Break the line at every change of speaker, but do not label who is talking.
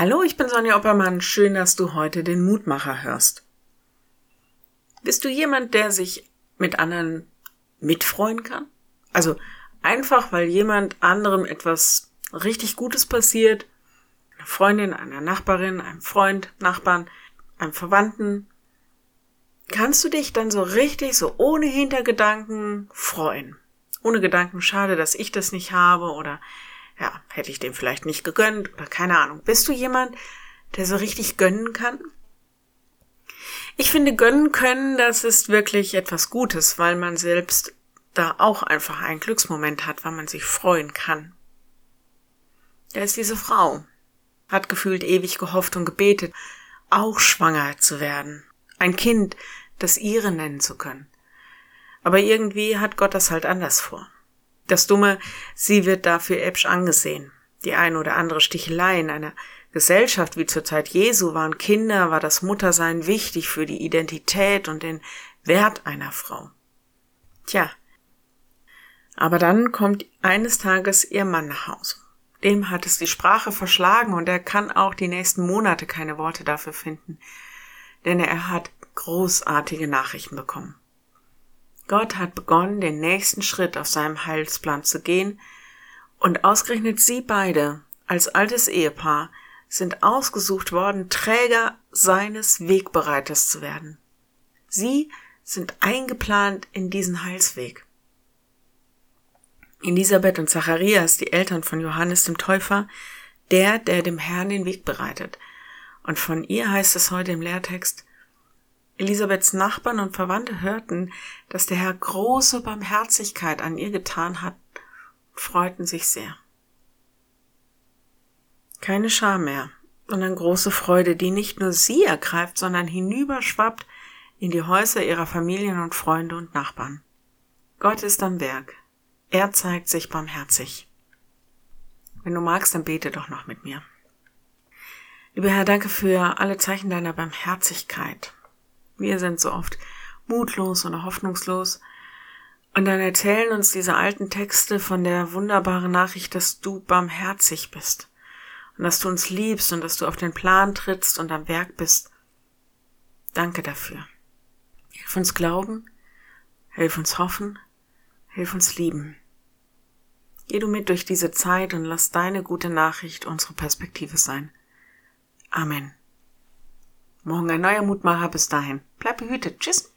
Hallo, ich bin Sonja Oppermann. Schön, dass du heute den Mutmacher hörst. Bist du jemand, der sich mit anderen mitfreuen kann? Also einfach, weil jemand anderem etwas richtig Gutes passiert, eine Freundin, einer Nachbarin, einem Freund, Nachbarn, einem Verwandten, kannst du dich dann so richtig, so ohne Hintergedanken freuen. Ohne Gedanken, schade, dass ich das nicht habe oder ja, hätte ich dem vielleicht nicht gegönnt oder keine Ahnung. Bist du jemand, der so richtig gönnen kann? Ich finde, gönnen können, das ist wirklich etwas Gutes, weil man selbst da auch einfach einen Glücksmoment hat, weil man sich freuen kann. Da ist diese Frau, hat gefühlt ewig gehofft und gebetet, auch schwanger zu werden, ein Kind, das ihre nennen zu können. Aber irgendwie hat Gott das halt anders vor. Das Dumme, sie wird dafür äbsch angesehen. Die ein oder andere Stichelei in einer Gesellschaft wie zur Zeit Jesu waren Kinder, war das Muttersein wichtig für die Identität und den Wert einer Frau. Tja. Aber dann kommt eines Tages ihr Mann nach Hause. Dem hat es die Sprache verschlagen und er kann auch die nächsten Monate keine Worte dafür finden, denn er hat großartige Nachrichten bekommen. Gott hat begonnen, den nächsten Schritt auf seinem Heilsplan zu gehen, und ausgerechnet Sie beide als altes Ehepaar sind ausgesucht worden, Träger seines Wegbereiters zu werden. Sie sind eingeplant in diesen Heilsweg. Elisabeth und Zacharias, die Eltern von Johannes dem Täufer, der, der dem Herrn den Weg bereitet. Und von ihr heißt es heute im Lehrtext, Elisabeths Nachbarn und Verwandte hörten, dass der Herr große Barmherzigkeit an ihr getan hat, freuten sich sehr. Keine Scham mehr, sondern große Freude, die nicht nur sie ergreift, sondern hinüberschwappt in die Häuser ihrer Familien und Freunde und Nachbarn. Gott ist am Werk. Er zeigt sich barmherzig. Wenn du magst, dann bete doch noch mit mir. Lieber Herr, danke für alle Zeichen deiner Barmherzigkeit. Wir sind so oft mutlos oder hoffnungslos. Und dann erzählen uns diese alten Texte von der wunderbaren Nachricht, dass du barmherzig bist und dass du uns liebst und dass du auf den Plan trittst und am Werk bist. Danke dafür. Hilf uns glauben, hilf uns hoffen, hilf uns lieben. Geh du mit durch diese Zeit und lass deine gute Nachricht unsere Perspektive sein. Amen. Morgen ein neuer Mutmacher. Bis dahin. Bleib behütet. Tschüss.